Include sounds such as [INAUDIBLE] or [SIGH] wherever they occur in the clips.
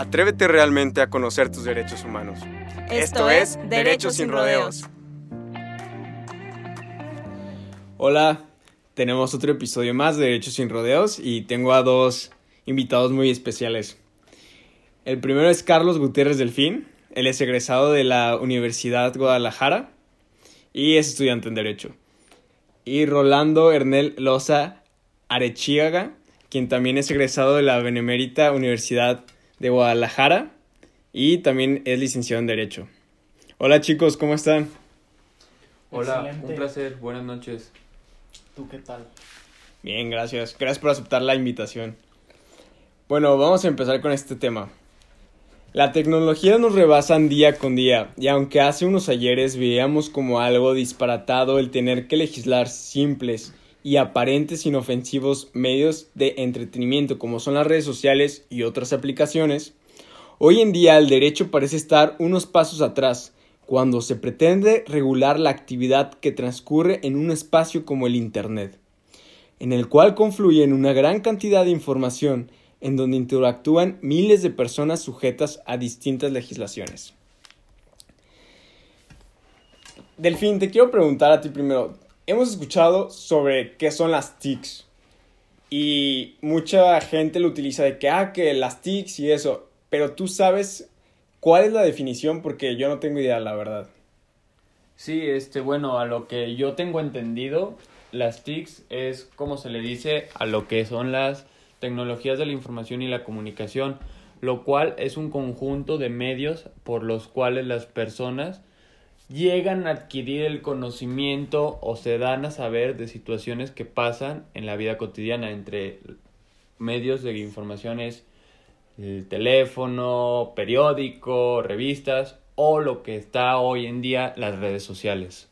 Atrévete realmente a conocer tus derechos humanos. Esto, es Derechos sin Rodeos. Hola, tenemos otro episodio más de Derechos sin Rodeos y tengo a dos invitados muy especiales. El primero es Carlos Gutiérrez Delfín, él es egresado de la Universidad Guadalajara y es estudiante en Derecho. Y Rolando Ernel Loza Arechiaga, quien también es egresado de la Benemérita Universidad de Guadalajara y también es licenciado en Derecho. Hola chicos, ¿cómo están? Hola, Excelente. un placer, buenas noches. ¿Tú qué tal? Bien, gracias. Gracias por aceptar la invitación. Bueno, vamos a empezar con este tema. La tecnología nos rebasan día con día, y aunque hace unos ayeres veíamos como algo disparatado el tener que legislar simples y aparentes inofensivos medios de entretenimiento como son las redes sociales y otras aplicaciones, hoy en día el derecho parece estar unos pasos atrás cuando se pretende regular la actividad que transcurre en un espacio como el Internet en el cual confluyen una gran cantidad de información en donde interactúan miles de personas sujetas a distintas legislaciones. Delfín, te quiero preguntar a ti primero. Hemos escuchado sobre qué son las TICs y mucha gente lo utiliza de que, ah, que las TICs y eso, pero tú sabes cuál es la definición porque yo no tengo idea, la verdad. Sí, este, bueno, a lo que yo tengo entendido, las TICs es como se le dice a lo que son las tecnologías de la información y la comunicación, lo cual es un conjunto de medios por los cuales las personas llegan a adquirir el conocimiento o se dan a saber de situaciones que pasan en la vida cotidiana entre medios de información es el teléfono, periódico, revistas o lo que está hoy en día las redes sociales.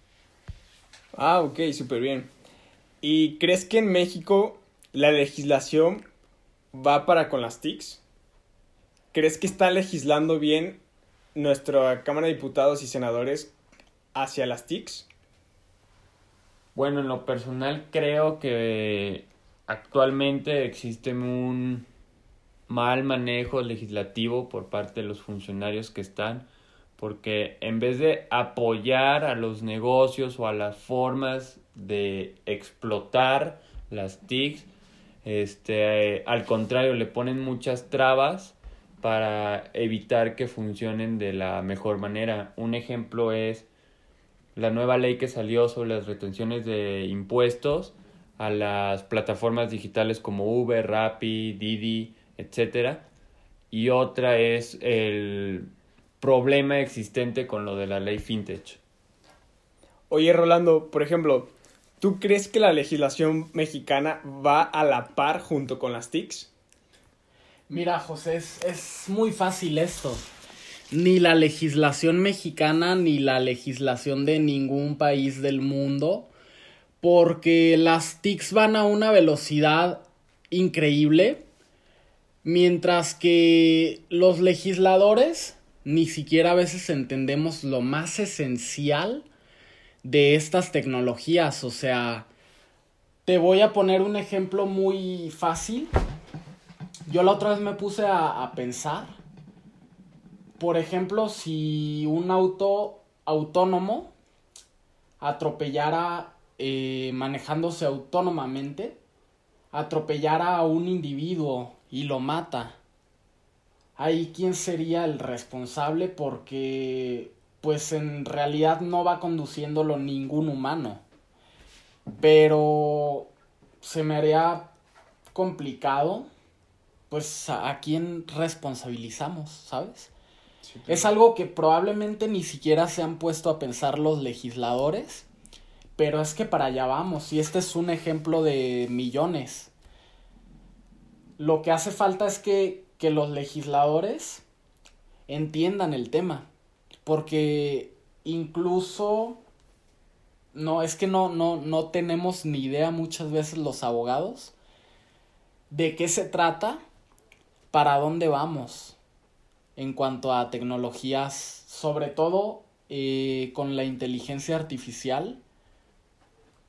Ah, ok, súper bien. ¿Y crees que en México la legislación va para con las TICs? ¿Crees que está legislando bien nuestra Cámara de Diputados y Senadores hacia las TICs? Bueno, en lo personal creo que actualmente existe un mal manejo legislativo por parte de los funcionarios que están, porque en vez de apoyar a los negocios o a las formas de explotar las TICs, este, al contrario, le ponen muchas trabas para evitar que funcionen de la mejor manera. Un ejemplo es la nueva ley que salió sobre las retenciones de impuestos a las plataformas digitales como Uber, Rappi, Didi, etcétera. Y otra es el problema existente con lo de la ley fintech. Oye, Rolando, por ejemplo, ¿tú crees que la legislación mexicana va a la par junto con las TICs? Mira, José, es, es muy fácil esto. Ni la legislación mexicana ni la legislación de ningún país del mundo, porque las TICs van a una velocidad increíble, mientras que los legisladores ni siquiera a veces entendemos lo más esencial de estas tecnologías. O sea, te voy a poner un ejemplo muy fácil. Yo la otra vez me puse a, a pensar. Por ejemplo, si un auto autónomo atropellara eh, manejándose autónomamente, atropellara a un individuo y lo mata. Ahí quién sería el responsable porque pues en realidad no va conduciéndolo ningún humano. Pero se me haría complicado pues a, a quién responsabilizamos, ¿sabes? Es algo que probablemente ni siquiera se han puesto a pensar los legisladores, pero es que para allá vamos, y este es un ejemplo de millones. Lo que hace falta es que, que los legisladores entiendan el tema. Porque incluso no, es que no, no, no tenemos ni idea muchas veces los abogados de qué se trata, para dónde vamos en cuanto a tecnologías, sobre todo eh, con la inteligencia artificial,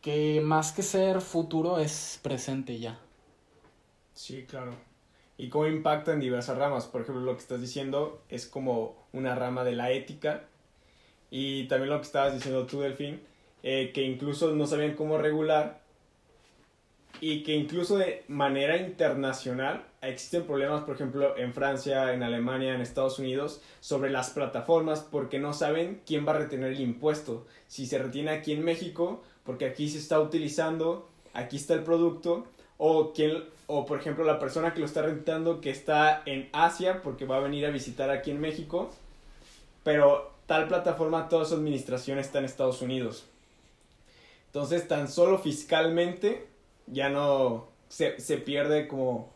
que más que ser futuro es presente ya. Sí, claro. Y cómo impacta en diversas ramas. Por ejemplo, lo que estás diciendo es como una rama de la ética. Y también lo que estabas diciendo tú, Delfín, eh, que incluso no sabían cómo regular y que incluso de manera internacional existen problemas, por ejemplo, en Francia, en Alemania, en Estados Unidos, sobre las plataformas porque no saben quién va a retener el impuesto. Si se retiene aquí en México, porque aquí se está utilizando, aquí está el producto, o, quién, o por ejemplo la persona que lo está rentando que está en Asia porque va a venir a visitar aquí en México, pero tal plataforma, toda su administración está en Estados Unidos. Entonces, tan solo fiscalmente ya no se, pierde como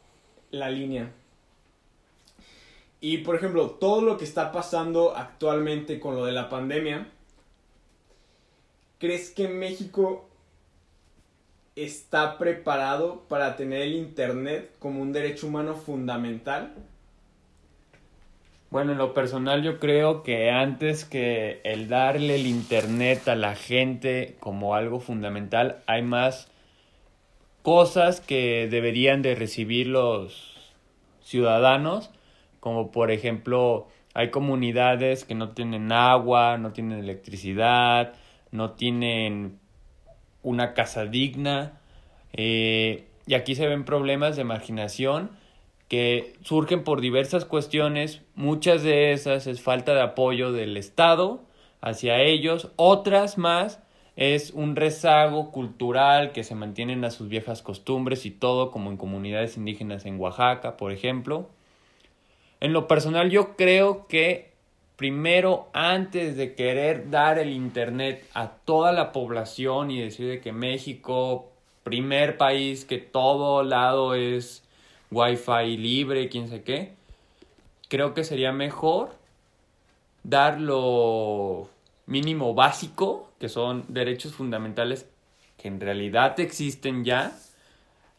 la línea. Y por ejemplo, todo lo que está pasando actualmente con lo de la pandemia, ¿crees que México está preparado para tener el Internet como un derecho humano fundamental? Bueno, en lo personal yo creo que antes que el darle el Internet a la gente como algo fundamental, hay más cosas que deberían de recibir los ciudadanos, como por ejemplo hay comunidades que no tienen agua, no tienen electricidad, no tienen una casa digna, eh, y aquí se ven problemas de marginación que surgen por diversas cuestiones, muchas de esas es falta de apoyo del Estado hacia ellos, otras más es un rezago cultural que se mantienen a sus viejas costumbres y todo como en comunidades indígenas en Oaxaca, por ejemplo. En lo personal yo creo que primero antes de querer dar el internet a toda la población y decir que México primer país que todo lado es wifi libre, quién sé qué, creo que sería mejor dar lo mínimo básico, que son derechos fundamentales que en realidad existen ya,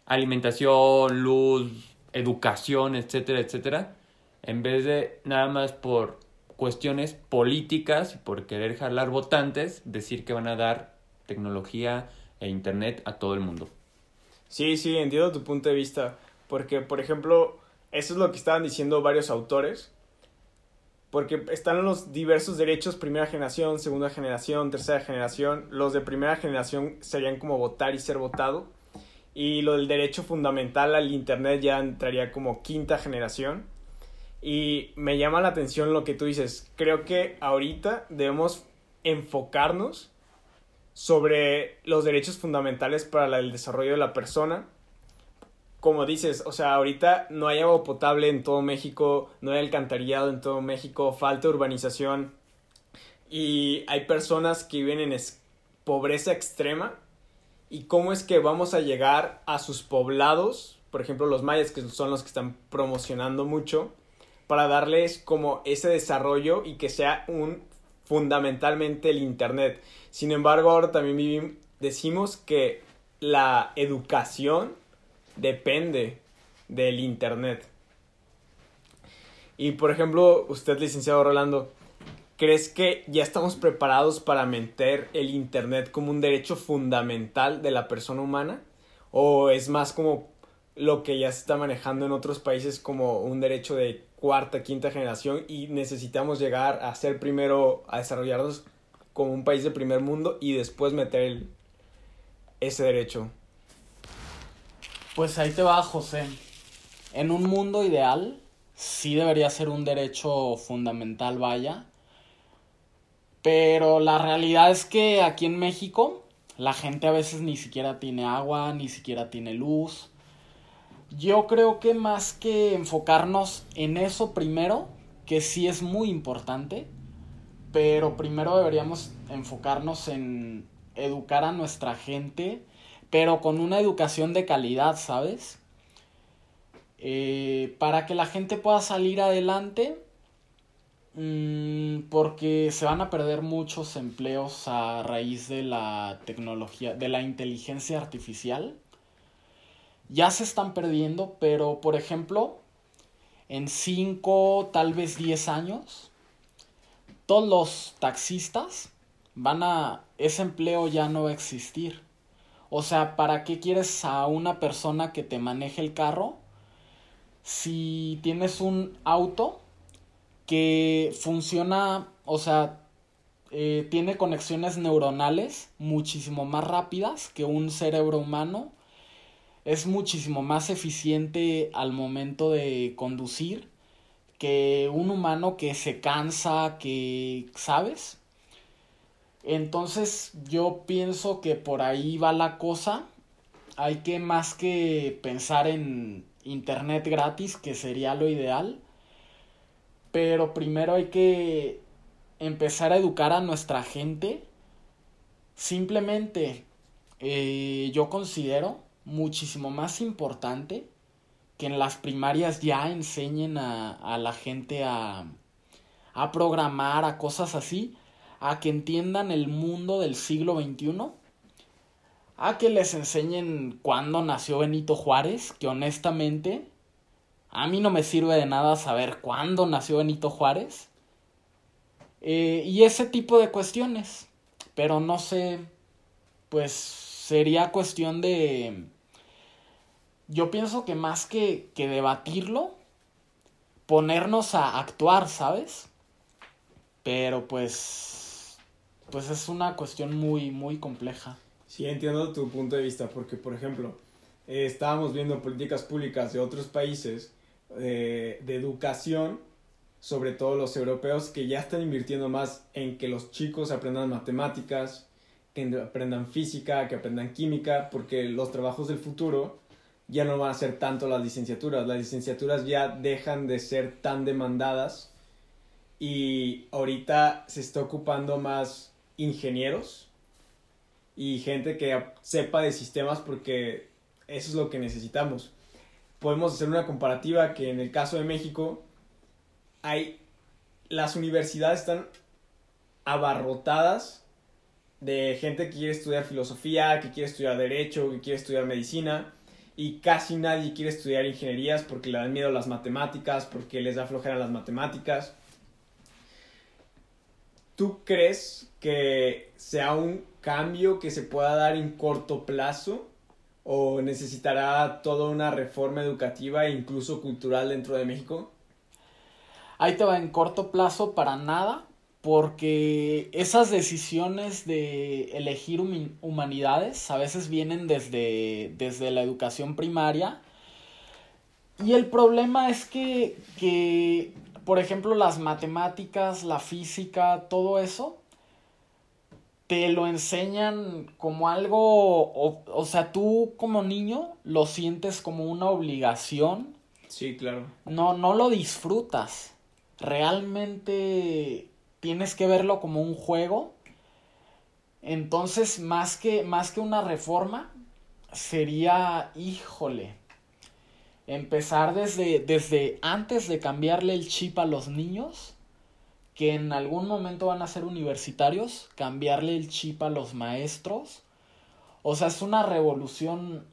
alimentación, luz, educación, etcétera, etcétera, en vez de nada más por cuestiones políticas y por querer jalar votantes, decir que van a dar tecnología e internet a todo el mundo. Sí, sí, entiendo tu punto de vista. Porque, por ejemplo, eso es lo que estaban diciendo varios autores. Porque están los diversos derechos, primera generación, segunda generación, tercera generación. Los de primera generación serían como votar y ser votado. Y lo del derecho fundamental al Internet ya entraría como quinta generación. Y me llama la atención lo que tú dices. Creo que ahorita debemos enfocarnos sobre los derechos fundamentales para el desarrollo de la persona como dices, o sea, ahorita no hay agua potable en todo México, no hay alcantarillado en todo México, falta urbanización y hay personas que viven en pobreza extrema. ¿Y cómo es que vamos a llegar a sus poblados, por ejemplo los mayas, que son los que están promocionando mucho, para darles como ese desarrollo y que sea un fundamentalmente el Internet? Sin embargo, ahora también decimos que la educación depende del Internet. Y por ejemplo, usted, licenciado Rolando, ¿crees que ya estamos preparados para meter el Internet como un derecho fundamental de la persona humana? ¿O es más como lo que ya se está manejando en otros países como un derecho de cuarta, quinta generación y necesitamos llegar a ser primero, a desarrollarnos como un país de primer mundo y después meter ese derecho? Pues ahí te va, José. En un mundo ideal, sí debería ser un derecho fundamental, vaya. Pero la realidad es que aquí en México la gente a veces ni siquiera tiene agua, ni siquiera tiene luz. Yo creo que más que enfocarnos en eso primero, que sí es muy importante, pero primero deberíamos enfocarnos en educar a nuestra gente pero con una educación de calidad, ¿sabes? Eh, para que la gente pueda salir adelante Mm, porque se van a perder muchos empleos a raíz de la tecnología, de la inteligencia artificial. Ya se están perdiendo, pero por ejemplo, en 5, tal vez 10 años, todos los taxistas van a... ese empleo ya no va a existir. O sea, ¿para qué quieres a una persona que te maneje el carro si tienes un auto que funciona, o sea, eh, tiene conexiones neuronales muchísimo más rápidas que un cerebro humano. Es muchísimo más eficiente al momento de conducir que un humano que se cansa, que, ¿sabes? Entonces yo pienso que por ahí va la cosa. Hay que más que pensar en internet gratis, que sería lo ideal, pero primero hay que empezar a educar a nuestra gente. Simplemente eh, yo considero muchísimo más importante que en las primarias ya enseñen a, la gente a, a programar, a cosas así, a que entiendan el mundo del siglo XXI, a que les enseñen cuándo nació Benito Juárez, que honestamente a mí no me sirve de nada saber cuándo nació Benito Juárez. Eh, y ese tipo de cuestiones. Pero no sé, pues sería cuestión de... Yo pienso que más que, que debatirlo, ponernos a actuar, ¿sabes? Pero pues... Pues es una cuestión muy, muy compleja. Sí, entiendo tu punto de vista, porque por ejemplo, eh, estábamos viendo políticas públicas de otros países de, educación, sobre todo los europeos, que ya están invirtiendo más en que los chicos aprendan matemáticas, que aprendan física, que aprendan química, porque los trabajos del futuro ya no van a ser tanto las licenciaturas. Las licenciaturas ya dejan de ser tan demandadas y ahorita se está ocupando más ingenieros y gente que sepa de sistemas porque eso es lo que necesitamos podemos hacer una comparativa que en el caso de México hay las universidades están abarrotadas de gente que quiere estudiar filosofía, que quiere estudiar derecho, que quiere estudiar medicina y casi nadie quiere estudiar ingenierías porque le dan miedo las matemáticas, porque les da flojera las matemáticas. ¿Tú crees que sea un cambio que se pueda dar en corto plazo o necesitará toda una reforma educativa e incluso cultural dentro de México? Ahí te va en corto plazo para nada, porque esas decisiones de elegir humanidades a veces vienen desde, desde la educación primaria. Y el problema es que, que, por ejemplo, las matemáticas, la física, todo eso, te lo enseñan como algo, o, sea, tú como niño lo sientes como una obligación. Sí, claro. No, no lo disfrutas. Realmente tienes que verlo como un juego. Entonces, más que, más que una reforma, sería, híjole, empezar desde, desde antes de cambiarle el chip a los niños que en algún momento van a ser universitarios, cambiarle el chip a los maestros. O sea, es una revolución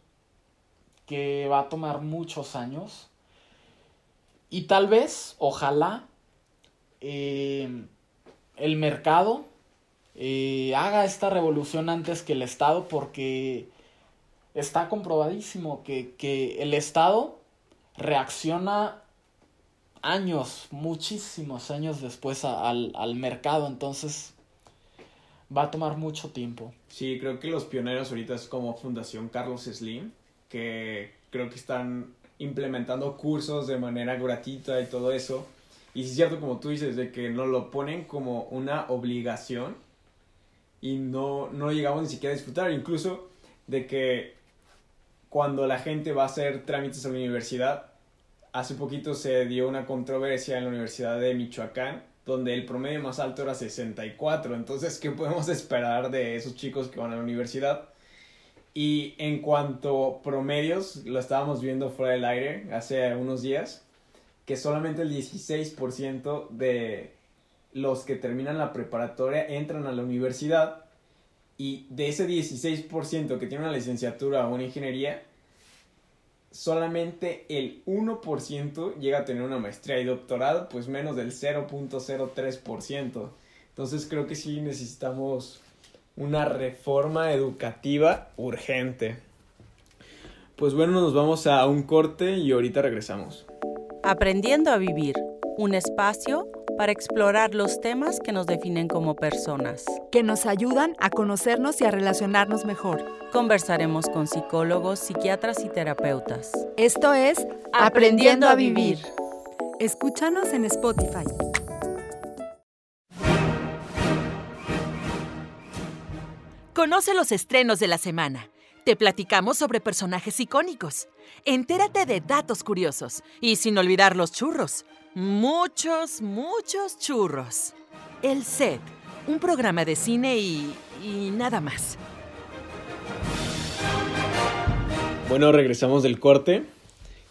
que va a tomar muchos años. Y tal vez, ojalá, eh, el mercado eh, haga esta revolución antes que el Estado porque está comprobadísimo que, que el Estado reacciona años, muchísimos años después al, al mercado, entonces va a tomar mucho tiempo. Sí, creo que los pioneros ahorita es como Fundación Carlos Slim, que creo que están implementando cursos de manera gratuita y todo eso. Y es cierto, como tú dices, de que nos lo ponen como una obligación y no, no llegamos ni siquiera a disfrutar. Incluso de que cuando la gente va a hacer trámites a la universidad, hace poquito se dio una controversia en la Universidad de Michoacán donde el promedio más alto era 64. Entonces, ¿qué podemos esperar de esos chicos que van a la universidad? Y en cuanto a promedios, lo estábamos viendo fuera del aire hace unos días, que solamente el 16% de los que terminan la preparatoria entran a la universidad y de ese 16% que tiene una licenciatura o una ingeniería, solamente el 1% llega a tener una maestría y doctorado, pues menos del 0.03%. Entonces creo que sí necesitamos una reforma educativa urgente. Pues bueno, nos vamos a un corte y ahorita regresamos. Aprendiendo a vivir, un espacio para explorar los temas que nos definen como personas. Que nos ayudan a conocernos y a relacionarnos mejor. Conversaremos con psicólogos, psiquiatras y terapeutas. Esto es Aprendiendo a Vivir. Escúchanos en Spotify. Conoce los estrenos de la semana. Te platicamos sobre personajes icónicos. Entérate de datos curiosos. Y sin olvidar los churros. Muchos, muchos churros. El Set, un programa de cine y, y nada más. Bueno, regresamos del corte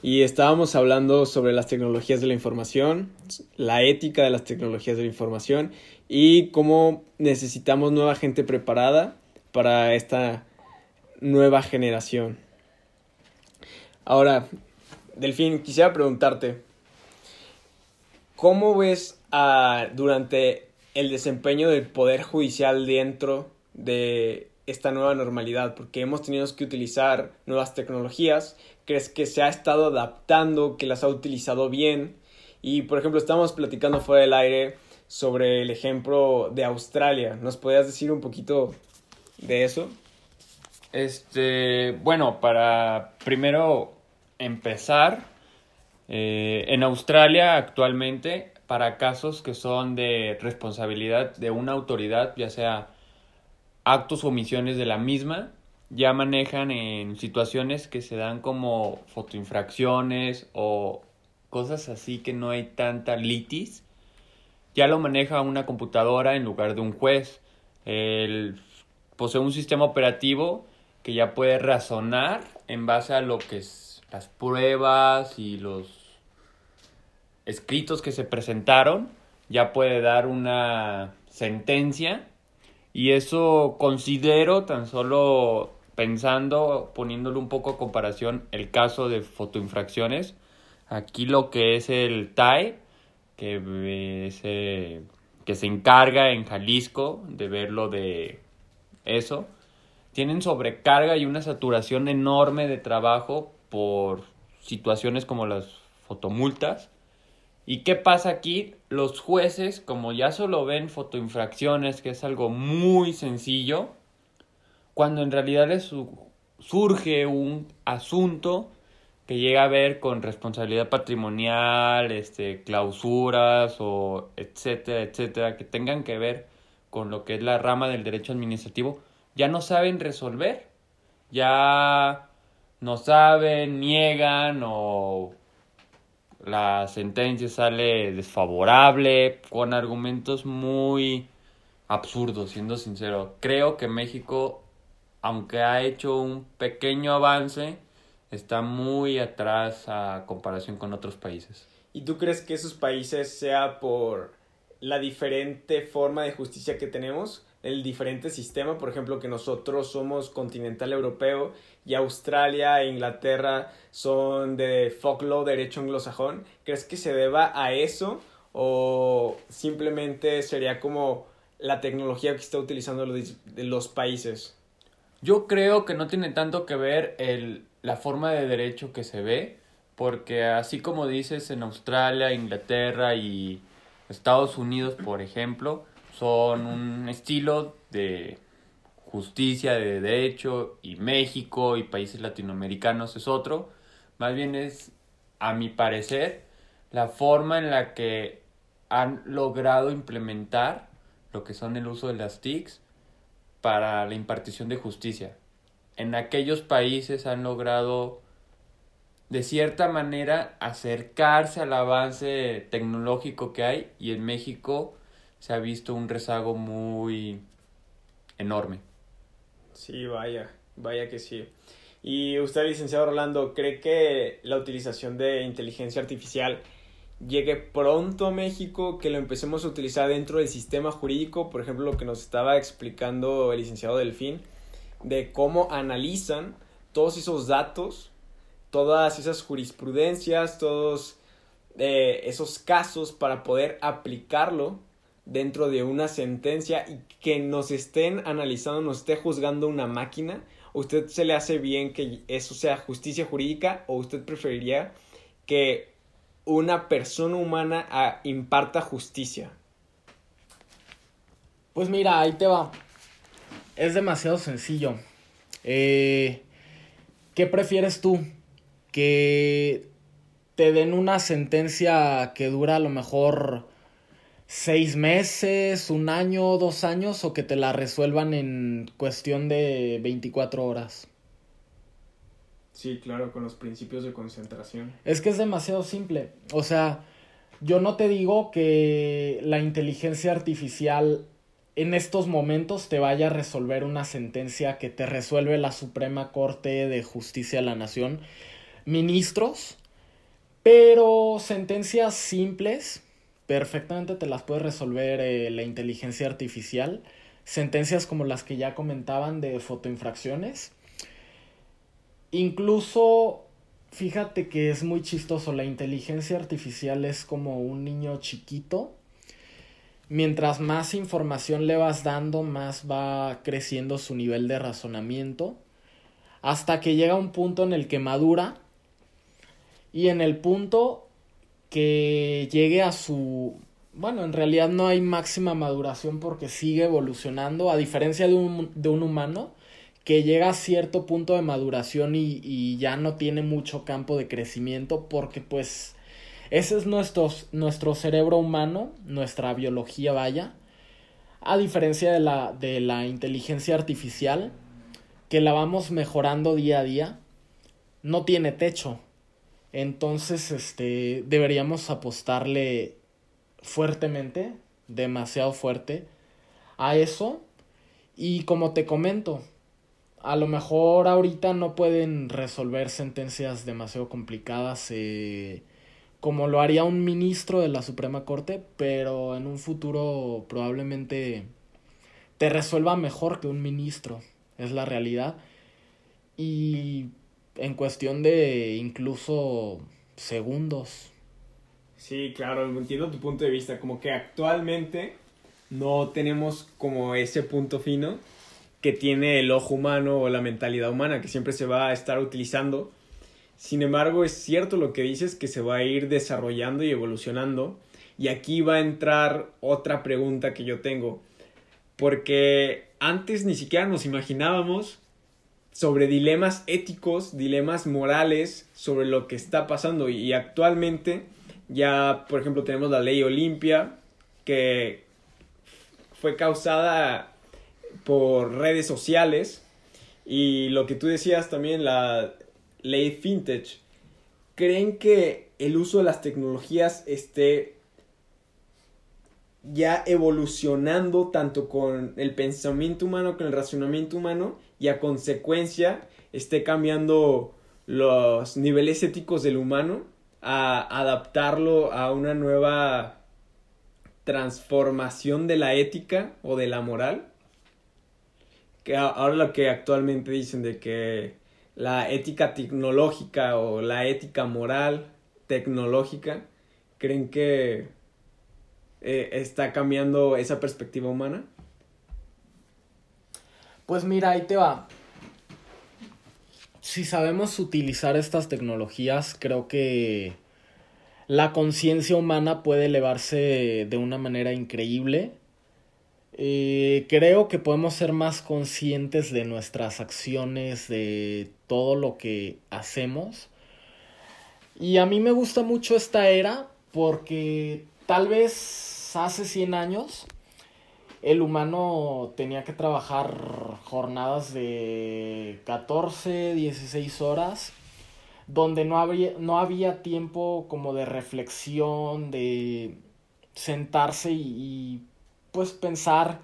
y estábamos hablando sobre las tecnologías de la información, la ética de las tecnologías de la información y cómo necesitamos nueva gente preparada para esta nueva generación. Ahora, Delfín, quisiera preguntarte, ¿cómo ves durante el desempeño del Poder Judicial dentro de esta nueva normalidad? Porque hemos tenido que utilizar nuevas tecnologías. ¿Crees que se ha estado adaptando, que las ha utilizado bien? Y, por ejemplo, estamos platicando fuera del aire sobre el ejemplo de Australia. ¿Nos podrías decir un poquito de eso? Este, bueno, para primero empezar, eh, en Australia actualmente, para casos que son de responsabilidad de una autoridad, ya sea actos o omisiones de la misma, ya manejan en situaciones que se dan como fotoinfracciones o cosas así que no hay tanta litis, ya lo maneja una computadora en lugar de un juez. El posee un sistema operativo que ya puede razonar en base a lo que es las pruebas y los escritos que se presentaron, ya puede dar una sentencia y eso considero tan solo pensando, poniéndolo un poco a comparación el caso de fotoinfracciones, aquí lo que es el TAE, que, se, que se encarga en Jalisco de ver lo de eso, tienen sobrecarga y una saturación enorme de trabajo por situaciones como las fotomultas. ¿Y qué pasa aquí? Los jueces, como ya solo ven fotoinfracciones, que es algo muy sencillo, cuando en realidad les surge un asunto que llega a ver con responsabilidad patrimonial, este, clausuras o etcétera, etcétera, que tengan que ver con lo que es la rama del derecho administrativo, ya no saben resolver, ya no saben, niegan o la sentencia sale desfavorable con argumentos muy absurdos, siendo sincero. Creo que México, aunque ha hecho un pequeño avance, está muy atrás a comparación con otros países. ¿Y tú crees que esos países sea por la diferente forma de justicia que tenemos, el diferente sistema, por ejemplo, que nosotros somos continental europeo y Australia e Inglaterra son de folklore, derecho anglosajón, ¿crees que se deba a eso o simplemente sería como la tecnología que está utilizando los, los países? Yo creo que no tiene tanto que ver el, la forma de derecho que se ve, porque así como dices en Australia, Inglaterra y Estados Unidos, por ejemplo, son un estilo de justicia, de derecho, y México y países latinoamericanos es otro. Más bien es, a mi parecer, la forma en la que han logrado implementar lo que son el uso de las TICs para la impartición de justicia. En aquellos países han logrado de cierta manera acercarse al avance tecnológico que hay y en México se ha visto un rezago muy enorme. Sí, vaya, vaya que sí. Y usted, licenciado Rolando, ¿cree que la utilización de inteligencia artificial llegue pronto a México, que lo empecemos a utilizar dentro del sistema jurídico, por ejemplo, lo que nos estaba explicando el licenciado Delfín, de cómo analizan todos esos datos, todas esas jurisprudencias, todos eh, esos casos para poder aplicarlo dentro de una sentencia y que nos estén analizando, nos esté juzgando una máquina. ¿Usted se le hace bien que eso sea justicia jurídica o usted preferiría que una persona humana ah, imparta justicia? Pues mira, ahí te va. Es demasiado sencillo. Eh, ¿Qué prefieres tú? ¿Que te den una sentencia que dura a lo mejor seis meses, un año, dos años o que te la resuelvan en cuestión de 24 horas? Sí, claro, con los principios de concentración. Es que es demasiado simple. O sea, yo no te digo que la inteligencia artificial en estos momentos te vaya a resolver una sentencia que te resuelve la Suprema Corte de Justicia de la Nación, ministros, pero sentencias simples perfectamente te las puede resolver eh, la inteligencia artificial. Sentencias como las que ya comentaban de fotoinfracciones Incluso, fíjate que es muy chistoso, la inteligencia artificial es como un niño chiquito. Mientras más información le vas dando, más va creciendo su nivel de razonamiento. Hasta que llega un punto en el que madura. Y en el punto que llegue a su... Bueno, en realidad no hay máxima maduración porque sigue evolucionando. A diferencia de un, de un humano, que llega a cierto punto de maduración y, ya no tiene mucho campo de crecimiento porque pues ese es nuestro, nuestro cerebro humano, nuestra biología vaya, a diferencia de la, de la inteligencia artificial, que la vamos mejorando día a día, no tiene techo. Entonces, este, deberíamos apostarle fuertemente, demasiado fuerte, a eso. Y como te comento, a lo mejor ahorita no pueden resolver sentencias demasiado complicadas eh, como lo haría un ministro de la Suprema Corte, pero en un futuro probablemente te resuelva mejor que un ministro, es la realidad. Y en cuestión de incluso segundos. Sí, claro, entiendo tu punto de vista, como que actualmente no tenemos como ese punto fino que tiene el ojo humano o la mentalidad humana, que siempre se va a estar utilizando. Sin embargo, es cierto lo que dices, que se va a ir desarrollando y evolucionando. Y aquí va a entrar otra pregunta que yo tengo. Porque antes ni siquiera nos imaginábamos sobre dilemas éticos, dilemas morales, sobre lo que está pasando. Y actualmente ya, por ejemplo, tenemos la ley Olimpia, que fue causada por redes sociales. Y lo que tú decías también, la ley vintage, ¿creen que el uso de las tecnologías esté ya evolucionando tanto con el pensamiento humano, con el razonamiento humano y a consecuencia esté cambiando los niveles éticos del humano a adaptarlo a una nueva transformación de la ética o de la moral? que ahora lo que actualmente dicen de que la ética tecnológica o la ética moral tecnológica, ¿creen que eh, está cambiando esa perspectiva humana? Pues mira, ahí te va. Si sabemos utilizar estas tecnologías, creo que la conciencia humana puede elevarse de una manera increíble eh, creo que podemos ser más conscientes de nuestras acciones, de todo lo que hacemos. Y a mí me gusta mucho esta era porque tal vez hace 100 años el humano tenía que trabajar jornadas de 14, 16 horas, donde no había, no había tiempo como de reflexión, de sentarse y pues pensar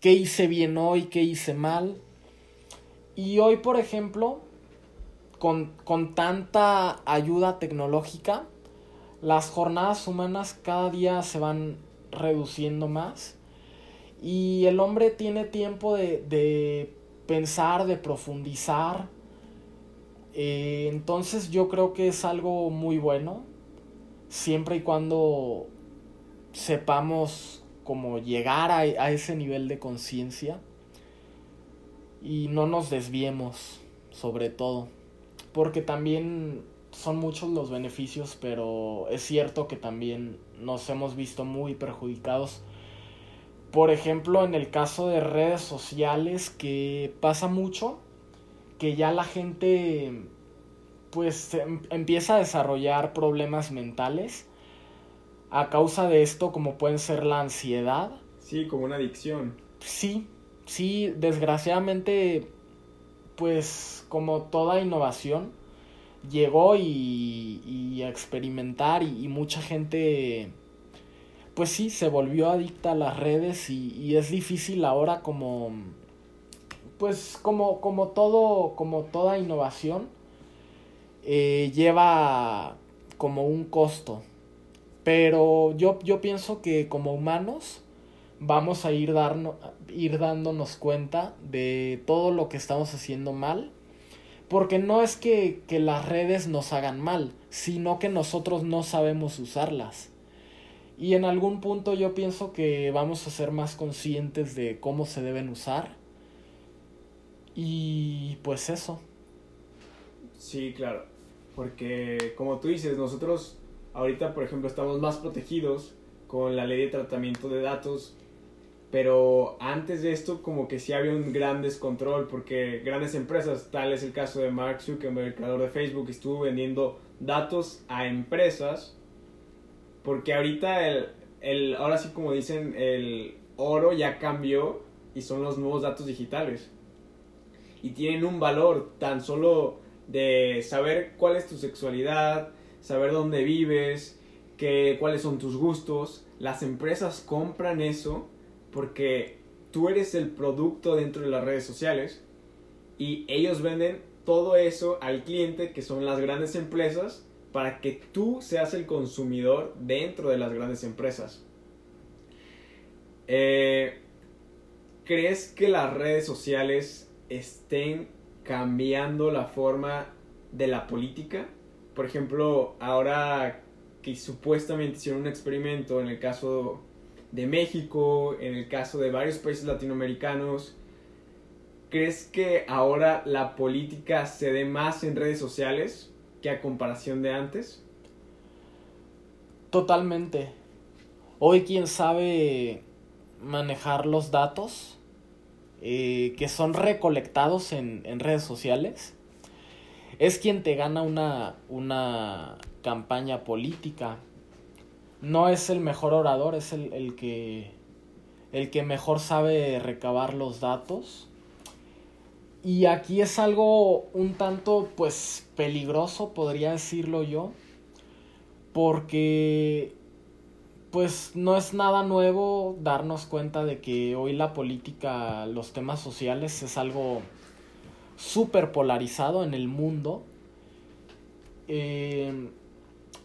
qué hice bien hoy, qué hice mal. Y hoy, por ejemplo, con, con tanta ayuda tecnológica, las jornadas humanas cada día se van reduciendo más y el hombre tiene tiempo de, de pensar, de profundizar. Eh, entonces yo creo que es algo muy bueno, siempre y cuando sepamos cómo llegar a, a ese nivel de conciencia y no nos desviemos sobre todo, porque también son muchos los beneficios, pero es cierto que también nos hemos visto muy perjudicados. Por ejemplo, en el caso de redes sociales, que pasa mucho, que ya la gente pues em, empieza a desarrollar problemas mentales a causa de esto, como pueden ser la ansiedad. Sí, como una adicción. Sí, sí, desgraciadamente, pues como toda innovación, llegó y, y a experimentar y, y, mucha gente pues sí se volvió adicta a las redes y, y, es difícil ahora como pues como como todo como toda innovación eh, lleva como un costo pero yo yo pienso que como humanos vamos a ir ir dándonos cuenta de todo lo que estamos haciendo mal porque no es que, que, las redes nos hagan mal, sino que nosotros no sabemos usarlas. Y en algún punto yo pienso que vamos a ser más conscientes de cómo se deben usar. Y pues eso. Sí, claro. Porque como tú dices, nosotros ahorita, por ejemplo, estamos más protegidos con la ley de tratamiento de datos pero antes de esto como que sí había un gran descontrol porque grandes empresas, tal es el caso de Mark Zuckerberg, el creador de Facebook, estuvo vendiendo datos a empresas porque ahorita el, el ahora sí como dicen el oro ya cambió y son los nuevos datos digitales. Y tienen un valor tan solo de saber cuál es tu sexualidad, saber dónde vives, que, cuáles son tus gustos, las empresas compran eso porque tú eres el producto dentro de las redes sociales y ellos venden todo eso al cliente que son las grandes empresas para que tú seas el consumidor dentro de las grandes empresas. Eh, ¿Crees que las redes sociales estén cambiando la forma de la política? Por ejemplo, ahora que supuestamente hicieron un experimento en el caso de México, en el caso de varios países latinoamericanos, ¿crees que ahora la política se dé más en redes sociales que a comparación de antes? Totalmente. Hoy quien sabe manejar los datos eh, que son recolectados en, en, redes sociales es quien te gana una, una campaña política no es el mejor orador, es el, el, que, el que mejor sabe recabar los datos. Y aquí es algo un tanto pues peligroso, podría decirlo yo, porque pues no es nada nuevo darnos cuenta de que hoy la política, los temas sociales es algo súper polarizado en el mundo. Eh,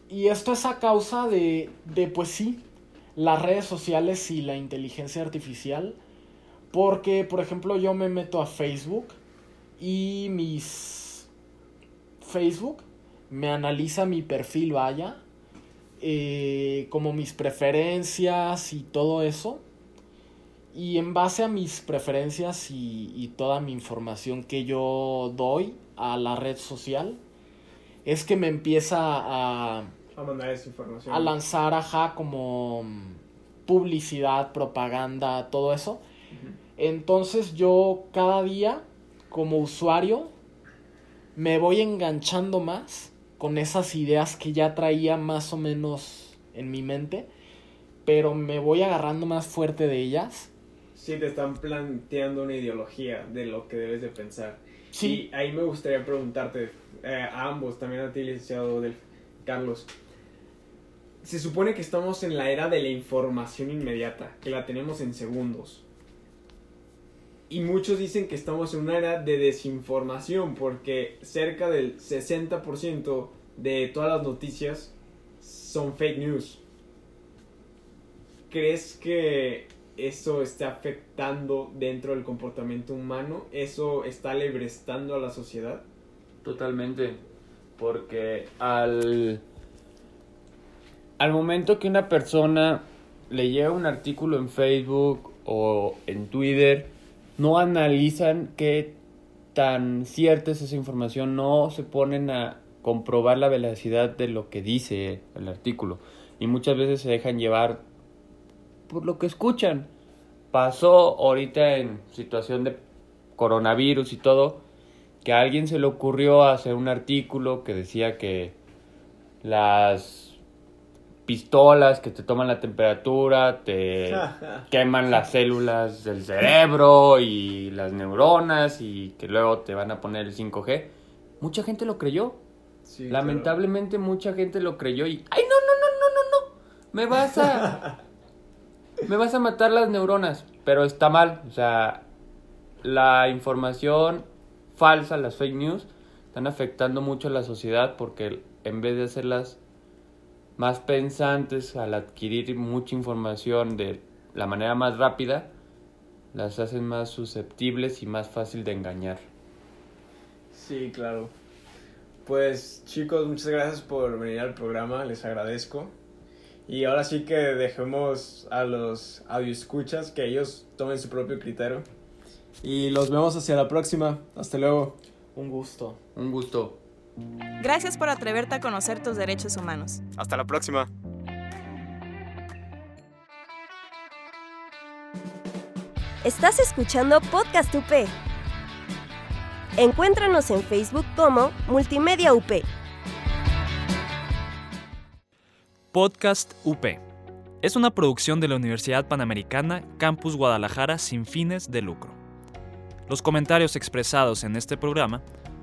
y esto es a causa de, de, pues sí, las redes sociales y la inteligencia artificial. Porque, por ejemplo, yo me meto a Facebook y mis... Facebook me analiza mi perfil, vaya. Eh, como mis preferencias y todo eso. Y en base a mis preferencias y, y toda mi información que yo doy a la red social, es que me empieza a a mandar esa información. A lanzar, ajá, como publicidad, propaganda, todo eso. Uh -huh. Entonces yo cada día, como usuario, me voy enganchando más con esas ideas que ya traía más o menos en mi mente, pero me voy agarrando más fuerte de ellas. Sí, te están planteando una ideología de lo que debes de pensar. Sí. Y ahí me gustaría preguntarte eh, a ambos, también a ti, licenciado del Carlos se supone que estamos en la era de la información inmediata, que la tenemos en segundos. Y muchos dicen que estamos en una era de desinformación, porque cerca del 60% de todas las noticias son fake news. ¿Crees que eso está afectando dentro del comportamiento humano? ¿Eso está alebrestando a la sociedad? Totalmente. Porque al, al momento que una persona le llega un artículo en Facebook o en Twitter, no analizan qué tan cierta es esa información, no se ponen a comprobar la veracidad de lo que dice el artículo y muchas veces se dejan llevar por lo que escuchan. Pasó ahorita en situación de coronavirus y todo, que a alguien se le ocurrió hacer un artículo que decía que las pistolas que te toman la temperatura, te [LAUGHS] queman las células del cerebro y las neuronas y que luego te van a poner el 5G. Mucha gente lo creyó. Lamentablemente mucha gente lo creyó y ay no no no no no no me vas a [LAUGHS] me vas a matar las neuronas, pero está mal, o sea, la información falsa, las fake news están afectando mucho a la sociedad porque en vez de hacerlas más pensantes al adquirir mucha información de la manera más rápida, las hacen más susceptibles y más fácil de engañar. Sí, claro. Pues chicos, muchas gracias por venir al programa, les agradezco. Y ahora sí que dejemos a los escuchas que ellos tomen su propio criterio. Y los vemos hacia la próxima. Hasta luego. Un gusto. Un gusto. Gracias por atreverte a conocer tus derechos humanos. Hasta la próxima. Estás escuchando Podcast UP. Encuéntranos en Facebook como Multimedia UP. Podcast UP. Es una producción de la Universidad Panamericana Campus Guadalajara sin fines de lucro. Los comentarios expresados en este programa